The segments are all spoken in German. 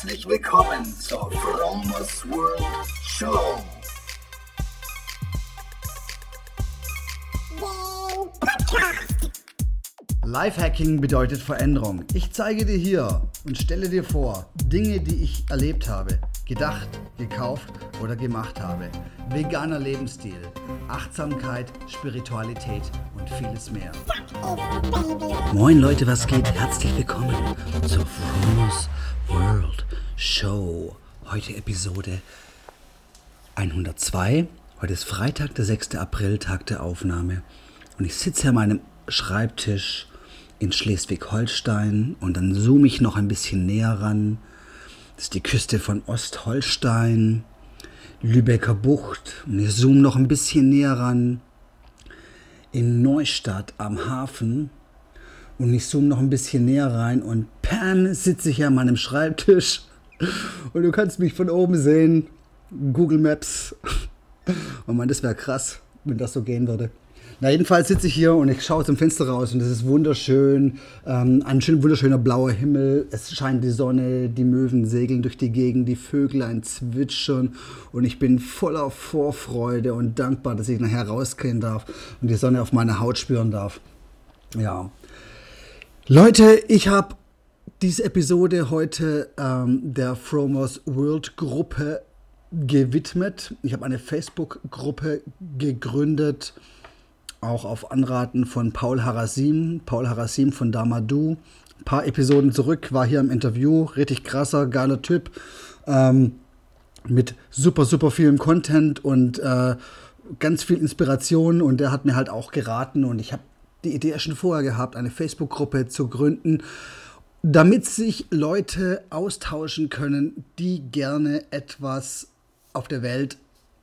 Herzlich willkommen zur Fromos World Show. Lifehacking bedeutet Veränderung. Ich zeige dir hier und stelle dir vor Dinge, die ich erlebt habe, gedacht, gekauft oder gemacht habe. Veganer Lebensstil, Achtsamkeit, Spiritualität und vieles mehr. Moin Leute, was geht? Herzlich willkommen zur Fromos World Show. Heute Episode 102. Heute ist Freitag, der 6. April, Tag der Aufnahme. Und ich sitze hier an meinem Schreibtisch in Schleswig-Holstein und dann zoome ich noch ein bisschen näher ran. Das ist die Küste von Ostholstein, Lübecker Bucht und ich zoome noch ein bisschen näher ran in Neustadt am Hafen und ich zoome noch ein bisschen näher rein und Pam sitze ich an meinem Schreibtisch und du kannst mich von oben sehen. Google Maps. Und man, das wäre krass, wenn das so gehen würde. Na, jedenfalls sitze ich hier und ich schaue zum Fenster raus und es ist wunderschön. Ähm, ein schön, wunderschöner blauer Himmel. Es scheint die Sonne, die Möwen segeln durch die Gegend, die Vögel ein zwitschern und ich bin voller Vorfreude und dankbar, dass ich nachher rausgehen darf und die Sonne auf meiner Haut spüren darf. Ja. Leute, ich habe diese Episode heute ähm, der Fromos World Gruppe gewidmet. Ich habe eine Facebook-Gruppe gegründet auch auf Anraten von Paul Harasim, Paul Harasim von Damadou. Ein paar Episoden zurück, war hier im Interview, richtig krasser, geiler Typ, ähm, mit super, super vielem Content und äh, ganz viel Inspiration und der hat mir halt auch geraten und ich habe die Idee schon vorher gehabt, eine Facebook-Gruppe zu gründen, damit sich Leute austauschen können, die gerne etwas auf der Welt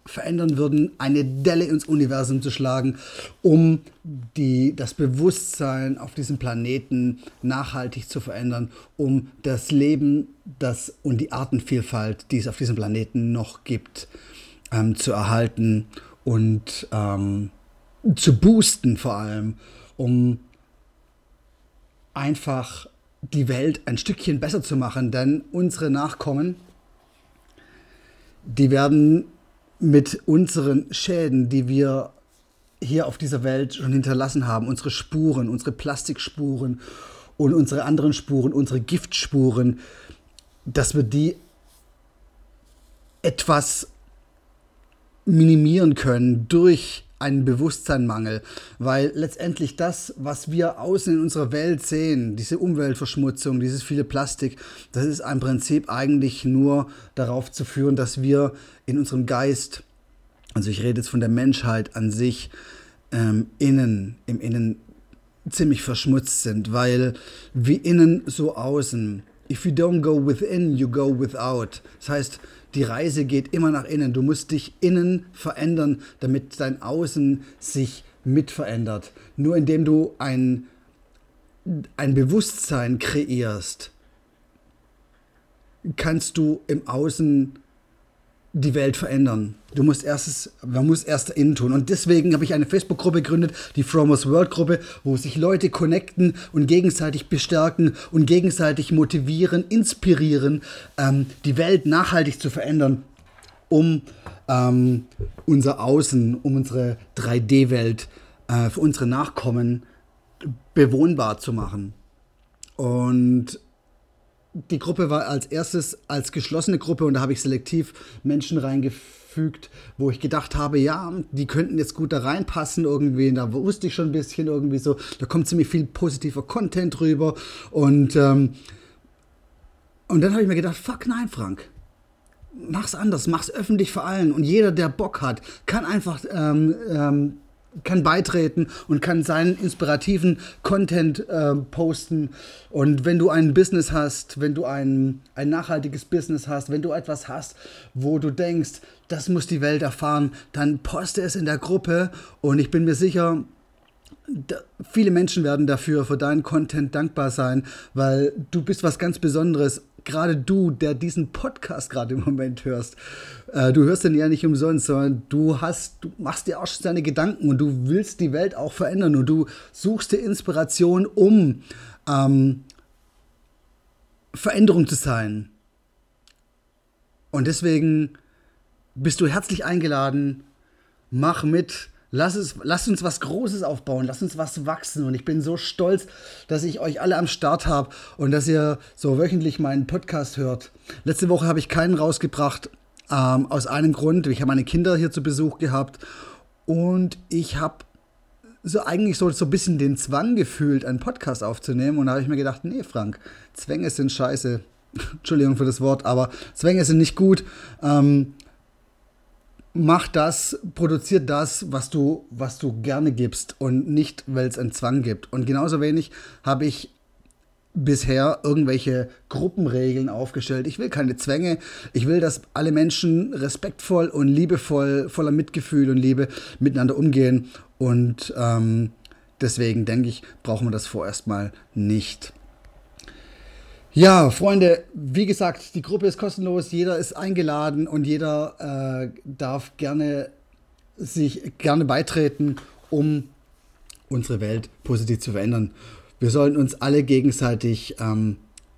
verändern würden, eine Delle ins Universum zu schlagen, um die, das Bewusstsein auf diesem Planeten nachhaltig zu verändern, um das Leben das, und die Artenvielfalt, die es auf diesem Planeten noch gibt, ähm, zu erhalten und ähm, zu boosten vor allem, um einfach die Welt ein Stückchen besser zu machen, denn unsere Nachkommen, die werden mit unseren Schäden, die wir hier auf dieser Welt schon hinterlassen haben, unsere Spuren, unsere Plastikspuren und unsere anderen Spuren, unsere Giftspuren, dass wir die etwas minimieren können durch einen Bewusstseinmangel, weil letztendlich das, was wir außen in unserer Welt sehen, diese Umweltverschmutzung, dieses viele Plastik, das ist im Prinzip eigentlich nur darauf zu führen, dass wir in unserem Geist, also ich rede jetzt von der Menschheit an sich, ähm, innen, im Innen ziemlich verschmutzt sind, weil wie innen so außen. If you don't go within, you go without. Das heißt, die Reise geht immer nach innen. Du musst dich innen verändern, damit dein Außen sich mit verändert. Nur indem du ein, ein Bewusstsein kreierst, kannst du im Außen die Welt verändern. Du musst erstes, man muss erst innen tun. Und deswegen habe ich eine Facebook-Gruppe gegründet, die Fromos World Gruppe, wo sich Leute connecten und gegenseitig bestärken und gegenseitig motivieren, inspirieren, ähm, die Welt nachhaltig zu verändern, um ähm, unser Außen, um unsere 3D-Welt äh, für unsere Nachkommen bewohnbar zu machen. Und die Gruppe war als erstes als geschlossene Gruppe und da habe ich selektiv Menschen reingefügt, wo ich gedacht habe, ja, die könnten jetzt gut da reinpassen irgendwie. Da wusste ich schon ein bisschen irgendwie so, da kommt ziemlich viel positiver Content rüber und ähm, und dann habe ich mir gedacht, fuck nein, Frank. Mach's anders, mach's öffentlich für allen. Und jeder, der Bock hat, kann einfach ähm, ähm, kann beitreten und kann seinen inspirativen Content äh, posten. Und wenn du ein Business hast, wenn du ein, ein nachhaltiges Business hast, wenn du etwas hast, wo du denkst, das muss die Welt erfahren, dann poste es in der Gruppe und ich bin mir sicher, da, viele Menschen werden dafür, für deinen Content dankbar sein, weil du bist was ganz Besonderes gerade du, der diesen Podcast gerade im Moment hörst, äh, du hörst den ja nicht umsonst, sondern du hast, du machst dir auch schon deine Gedanken und du willst die Welt auch verändern und du suchst dir Inspiration, um ähm, Veränderung zu sein. Und deswegen bist du herzlich eingeladen. Mach mit. Lass, es, lass uns was Großes aufbauen, lass uns was wachsen. Und ich bin so stolz, dass ich euch alle am Start habe und dass ihr so wöchentlich meinen Podcast hört. Letzte Woche habe ich keinen rausgebracht, ähm, aus einem Grund. Ich habe meine Kinder hier zu Besuch gehabt und ich habe so eigentlich so, so ein bisschen den Zwang gefühlt, einen Podcast aufzunehmen. Und da habe ich mir gedacht, nee, Frank, Zwänge sind scheiße. Entschuldigung für das Wort, aber Zwänge sind nicht gut. Ähm, mach das, produziert das, was du, was du gerne gibst und nicht, weil es einen Zwang gibt. Und genauso wenig habe ich bisher irgendwelche Gruppenregeln aufgestellt. Ich will keine Zwänge. Ich will, dass alle Menschen respektvoll und liebevoll, voller Mitgefühl und Liebe miteinander umgehen. Und ähm, deswegen denke ich, brauchen wir das vorerst mal nicht. Ja, Freunde, wie gesagt, die Gruppe ist kostenlos, jeder ist eingeladen und jeder äh, darf gerne sich gerne beitreten, um unsere Welt positiv zu verändern. Wir sollen uns alle gegenseitig ähm,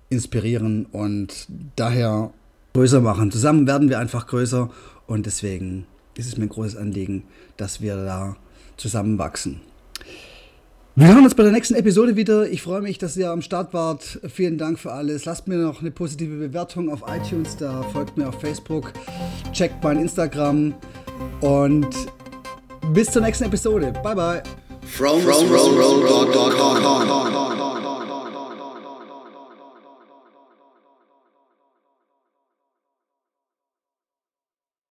inspirieren und daher größer machen. Zusammen werden wir einfach größer und deswegen ist es mir ein großes Anliegen, dass wir da zusammenwachsen. Wir hören uns bei der nächsten Episode wieder. Ich freue mich, dass ihr am Start wart. Vielen Dank für alles. Lasst mir noch eine positive Bewertung auf iTunes da, folgt mir auf Facebook, checkt mein Instagram und bis zur nächsten Episode. Bye bye. From, from, from,